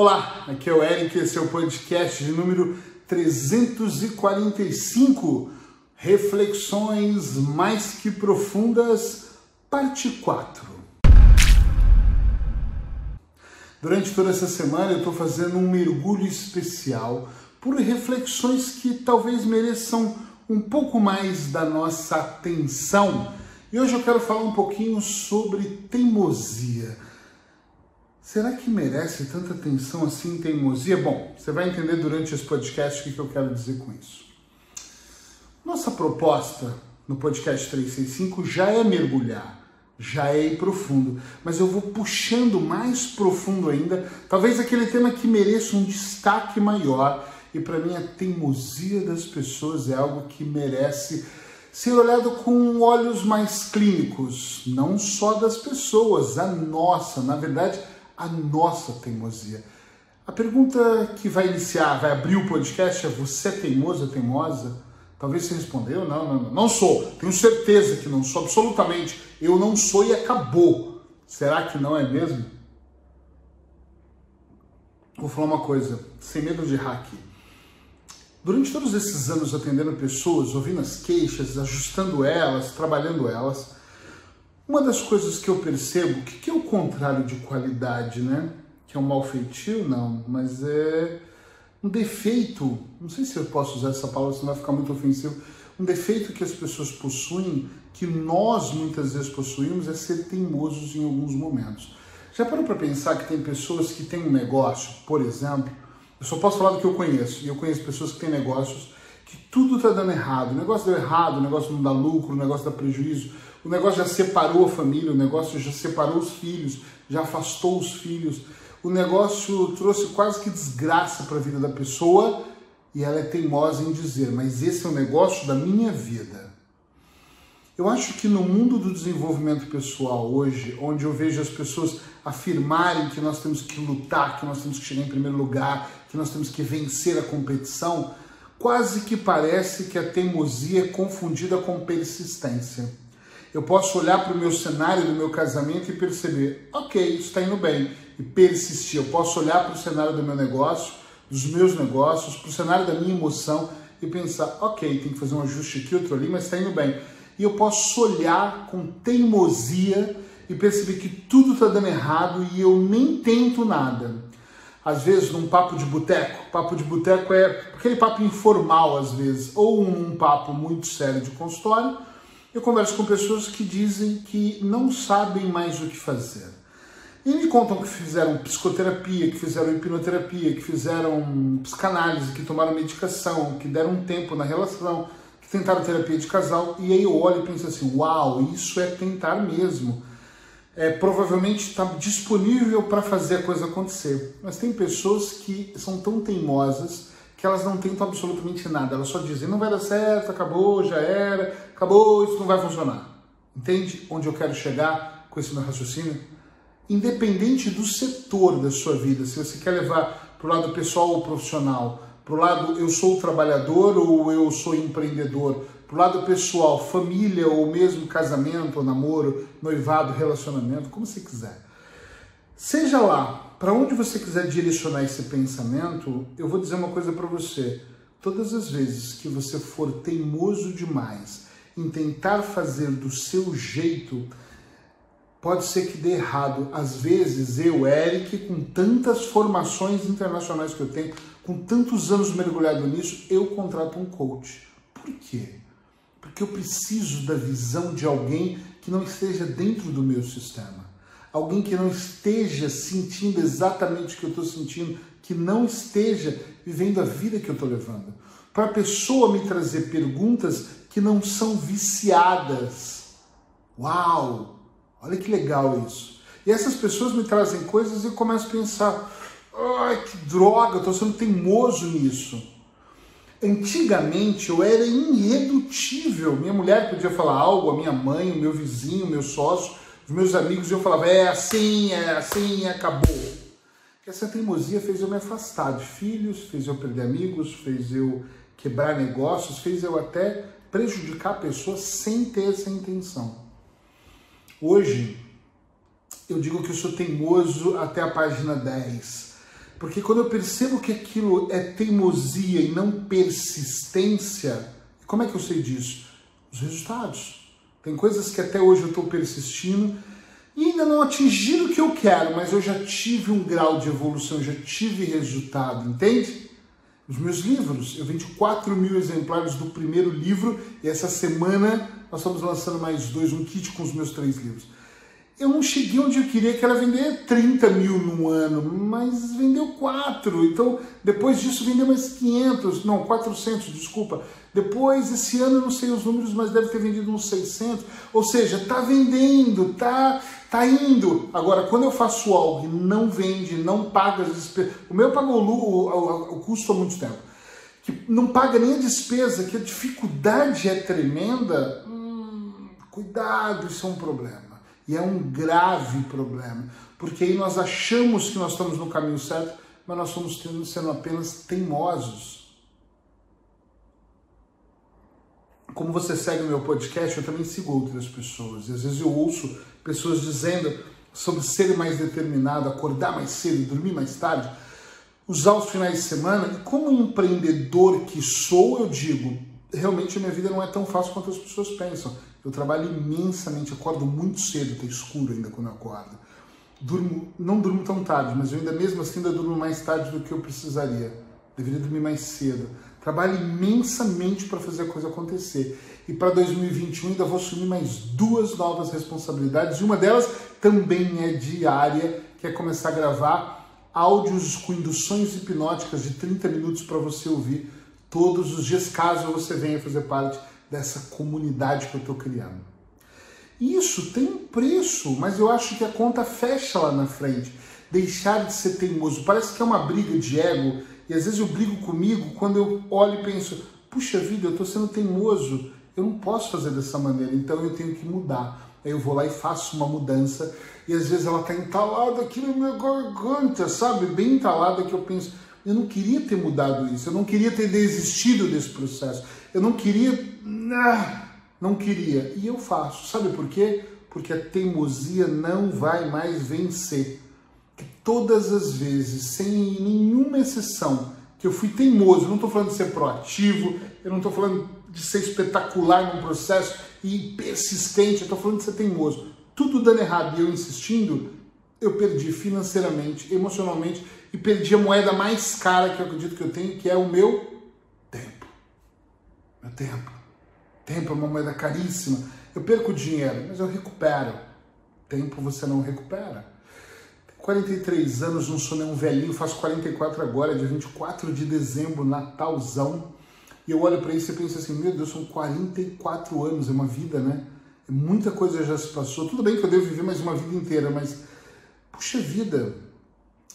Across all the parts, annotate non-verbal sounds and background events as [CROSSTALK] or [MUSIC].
Olá, aqui é o Eric, esse é o podcast de número 345, Reflexões Mais Que Profundas, parte 4. Durante toda essa semana eu estou fazendo um mergulho especial por reflexões que talvez mereçam um pouco mais da nossa atenção. E hoje eu quero falar um pouquinho sobre teimosia. Será que merece tanta atenção assim teimosia? Bom, você vai entender durante esse podcast o que eu quero dizer com isso. Nossa proposta no podcast 365 já é mergulhar, já é ir profundo, mas eu vou puxando mais profundo ainda, talvez aquele tema que mereça um destaque maior e para mim a teimosia das pessoas é algo que merece ser olhado com olhos mais clínicos, não só das pessoas, a nossa, na verdade, a nossa teimosia. A pergunta que vai iniciar, vai abrir o podcast é: você é teimoso, é teimosa? Talvez você respondeu, não, não, não, não sou. Tenho certeza que não sou, absolutamente. Eu não sou e acabou. Será que não é mesmo? Vou falar uma coisa, sem medo de hack. Durante todos esses anos atendendo pessoas, ouvindo as queixas, ajustando elas, trabalhando elas, uma das coisas que eu percebo, o que, que é o contrário de qualidade, né? Que é um mal feitio? Não, mas é um defeito, não sei se eu posso usar essa palavra, senão vai ficar muito ofensivo, um defeito que as pessoas possuem, que nós muitas vezes possuímos, é ser teimosos em alguns momentos. Já parou para pensar que tem pessoas que têm um negócio, por exemplo, eu só posso falar do que eu conheço. E eu conheço pessoas que têm negócios que tudo está dando errado. O negócio deu errado, o negócio não dá lucro, o negócio dá prejuízo. O negócio já separou a família, o negócio já separou os filhos, já afastou os filhos. O negócio trouxe quase que desgraça para a vida da pessoa e ela é teimosa em dizer: Mas esse é o negócio da minha vida. Eu acho que no mundo do desenvolvimento pessoal hoje, onde eu vejo as pessoas afirmarem que nós temos que lutar, que nós temos que chegar em primeiro lugar, que nós temos que vencer a competição, quase que parece que a teimosia é confundida com persistência. Eu posso olhar para o meu cenário do meu casamento e perceber, ok, isso está indo bem, e persistir. Eu posso olhar para o cenário do meu negócio, dos meus negócios, para o cenário da minha emoção e pensar, ok, tem que fazer um ajuste aqui, outro ali, mas está indo bem e eu posso olhar com teimosia e perceber que tudo está dando errado e eu nem tento nada. Às vezes, num papo de boteco, papo de boteco é aquele papo informal, às vezes, ou um papo muito sério de consultório, eu converso com pessoas que dizem que não sabem mais o que fazer. E me contam que fizeram psicoterapia, que fizeram hipnoterapia, que fizeram psicanálise, que tomaram medicação, que deram um tempo na relação, tentaram terapia de casal, e aí eu olho e penso assim, uau, isso é tentar mesmo. É, provavelmente está disponível para fazer a coisa acontecer. Mas tem pessoas que são tão teimosas que elas não tentam absolutamente nada. Elas só dizem, não vai dar certo, acabou, já era, acabou, isso não vai funcionar. Entende onde eu quero chegar com esse meu raciocínio? Independente do setor da sua vida, se você quer levar para o lado pessoal ou profissional, para o lado eu sou trabalhador ou eu sou empreendedor, para o lado pessoal, família ou mesmo casamento, ou namoro, noivado, relacionamento, como você quiser. Seja lá, para onde você quiser direcionar esse pensamento, eu vou dizer uma coisa para você. Todas as vezes que você for teimoso demais em tentar fazer do seu jeito, pode ser que dê errado. Às vezes, eu, Eric, com tantas formações internacionais que eu tenho, com tantos anos mergulhado nisso, eu contrato um coach. Por quê? Porque eu preciso da visão de alguém que não esteja dentro do meu sistema. Alguém que não esteja sentindo exatamente o que eu estou sentindo, que não esteja vivendo a vida que eu estou levando. Para a pessoa me trazer perguntas que não são viciadas. Uau! Olha que legal isso. E essas pessoas me trazem coisas e eu começo a pensar: Ai, que droga, eu tô sendo teimoso nisso. Antigamente eu era irredutível. Minha mulher podia falar algo, a minha mãe, o meu vizinho, o meu sócio, os meus amigos, e eu falava, é assim, é assim, acabou. Essa teimosia fez eu me afastar de filhos, fez eu perder amigos, fez eu quebrar negócios, fez eu até prejudicar pessoas sem ter essa intenção. Hoje, eu digo que eu sou teimoso até a página 10 Porque quando eu percebo que aquilo é teimosia e não persistência, como é que eu sei disso? Os resultados. Tem coisas que até hoje eu estou persistindo e ainda não atingi o que eu quero, mas eu já tive um grau de evolução, já tive resultado, entende? Os meus livros, eu vendi 4 mil exemplares do primeiro livro e essa semana nós estamos lançando mais dois, um kit com os meus três livros eu não cheguei onde eu queria, que era vender 30 mil no ano, mas vendeu 4. Então, depois disso, vendeu mais 500, não, 400, desculpa. Depois, esse ano, não sei os números, mas deve ter vendido uns 600. Ou seja, tá vendendo, tá, tá indo. Agora, quando eu faço algo e não vende, não paga as despesas. O meu pagou o, o, o custo há muito tempo. Que não paga nem a despesa, que a dificuldade é tremenda. Hum, cuidado, isso é um problema. E é um grave problema, porque aí nós achamos que nós estamos no caminho certo, mas nós estamos sendo apenas teimosos. Como você segue o meu podcast, eu também sigo outras pessoas. E às vezes eu ouço pessoas dizendo sobre ser mais determinado, acordar mais cedo, dormir mais tarde, usar os finais de semana. E como empreendedor que sou, eu digo, realmente a minha vida não é tão fácil quanto as pessoas pensam. Eu trabalho imensamente, acordo muito cedo, está escuro ainda quando eu acordo. Durmo, não durmo tão tarde, mas eu ainda mesmo assim ainda durmo mais tarde do que eu precisaria. Deveria dormir mais cedo. Trabalho imensamente para fazer a coisa acontecer. E para 2021 ainda vou assumir mais duas novas responsabilidades. E uma delas também é diária, que é começar a gravar áudios com induções hipnóticas de 30 minutos para você ouvir todos os dias, caso você venha fazer parte dessa comunidade que eu estou criando. Isso tem um preço, mas eu acho que a conta fecha lá na frente. Deixar de ser teimoso. Parece que é uma briga de ego, e às vezes eu brigo comigo quando eu olho e penso: puxa vida, eu estou sendo teimoso, eu não posso fazer dessa maneira, então eu tenho que mudar. Aí eu vou lá e faço uma mudança, e às vezes ela está entalada aqui na minha garganta, sabe? Bem entalada que eu penso: eu não queria ter mudado isso, eu não queria ter desistido desse processo, eu não queria não queria. E eu faço. Sabe por quê? Porque a teimosia não vai mais vencer. Que todas as vezes, sem nenhuma exceção, que eu fui teimoso, eu não estou falando de ser proativo, eu não estou falando de ser espetacular num processo e persistente, eu estou falando de ser teimoso. Tudo dando errado e eu insistindo, eu perdi financeiramente, emocionalmente e perdi a moeda mais cara que eu acredito que eu tenho, que é o meu tempo. Meu tempo. Tempo é uma moeda caríssima. Eu perco dinheiro, mas eu recupero. Tempo você não recupera. 43 anos, não sou nenhum velhinho, faço 44 agora, dia 24 de dezembro, Natalzão. E eu olho para isso e penso assim: meu Deus, são 44 anos, é uma vida, né? Muita coisa já se passou. Tudo bem que eu devo viver mais uma vida inteira, mas, puxa vida,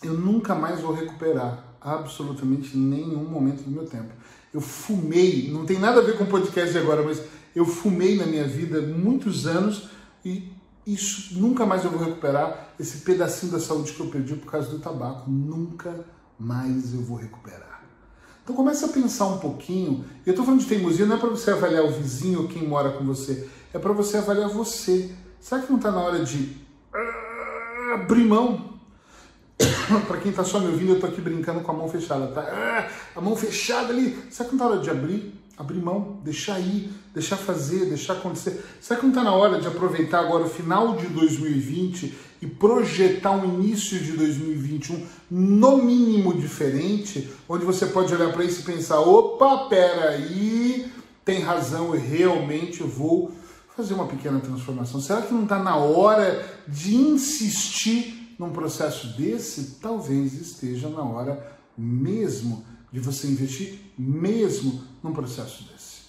eu nunca mais vou recuperar absolutamente nenhum momento do meu tempo. Eu fumei, não tem nada a ver com o podcast de agora, mas eu fumei na minha vida muitos anos e isso nunca mais eu vou recuperar. Esse pedacinho da saúde que eu perdi por causa do tabaco, nunca mais eu vou recuperar. Então começa a pensar um pouquinho. Eu estou falando de teimosia, não é para você avaliar o vizinho ou quem mora com você, é para você avaliar você. Será que não está na hora de abrir mão [LAUGHS] para quem está só me ouvindo, eu estou aqui brincando com a mão fechada, tá? Ah, a mão fechada ali. Será que não está hora de abrir? Abrir mão, deixar ir, deixar fazer, deixar acontecer. Será que não está na hora de aproveitar agora o final de 2020 e projetar um início de 2021 no mínimo diferente, onde você pode olhar para isso e pensar: opa, peraí, tem razão, eu realmente vou fazer uma pequena transformação. Será que não está na hora de insistir num processo desse, talvez esteja na hora mesmo de você investir mesmo num processo desse.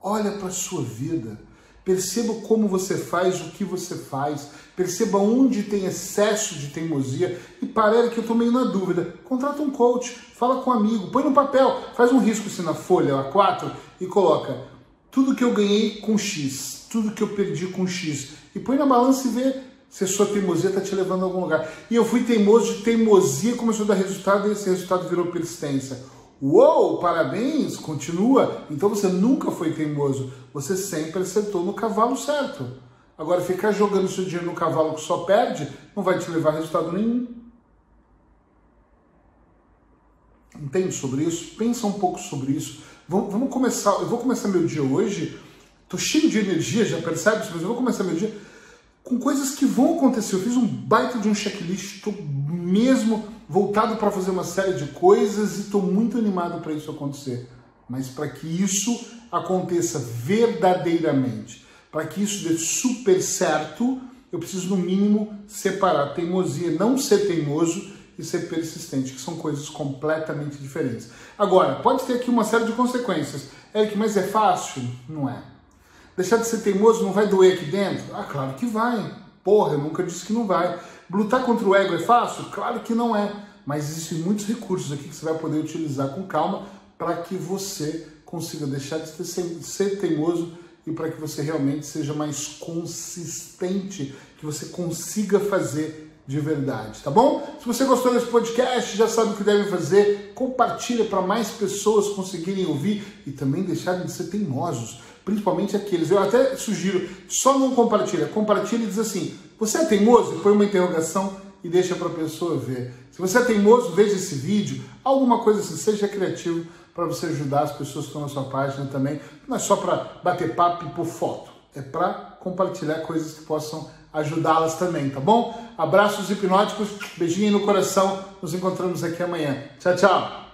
Olha para a sua vida, perceba como você faz, o que você faz, perceba onde tem excesso de teimosia. E parece que eu estou meio na dúvida. Contrata um coach, fala com um amigo, põe no papel, faz um risco assim na folha A4 e coloca. Tudo que eu ganhei com X, tudo que eu perdi com X. E põe na balança e vê se a sua teimosia está te levando a algum lugar. E eu fui teimoso de teimosia, começou a dar resultado e esse resultado virou persistência. Uou, parabéns, continua. Então você nunca foi teimoso, você sempre acertou no cavalo certo. Agora, ficar jogando seu dinheiro no cavalo que só perde não vai te levar a resultado nenhum. entende sobre isso? Pensa um pouco sobre isso. Vamos, vamos começar. Eu vou começar meu dia hoje. Tô cheio de energia, já percebe? Mas eu vou começar meu dia com coisas que vão acontecer. Eu fiz um baita de um checklist, estou mesmo voltado para fazer uma série de coisas e estou muito animado para isso acontecer. Mas para que isso aconteça verdadeiramente, para que isso dê super certo, eu preciso, no mínimo, separar teimosia, não ser teimoso e ser persistente, que são coisas completamente diferentes. Agora, pode ter aqui uma série de consequências. Eric, mas é fácil? Não é. Deixar de ser teimoso não vai doer aqui dentro? Ah, claro que vai. Porra, eu nunca disse que não vai. Lutar contra o ego é fácil? Claro que não é. Mas existem muitos recursos aqui que você vai poder utilizar com calma para que você consiga deixar de ser teimoso e para que você realmente seja mais consistente, que você consiga fazer de verdade, tá bom? Se você gostou desse podcast, já sabe o que deve fazer, compartilha para mais pessoas conseguirem ouvir e também deixarem de ser teimosos, principalmente aqueles. Eu até sugiro, só não compartilha, compartilha e diz assim: "Você é teimoso?" Põe uma interrogação e deixa para a pessoa ver. Se você é teimoso, veja esse vídeo, alguma coisa assim, seja criativo para você ajudar as pessoas que estão na sua página também. Não é só para bater papo e por foto, é para compartilhar coisas que possam ajudá-las também, tá bom? Abraços hipnóticos, beijinho no coração, nos encontramos aqui amanhã. Tchau, tchau!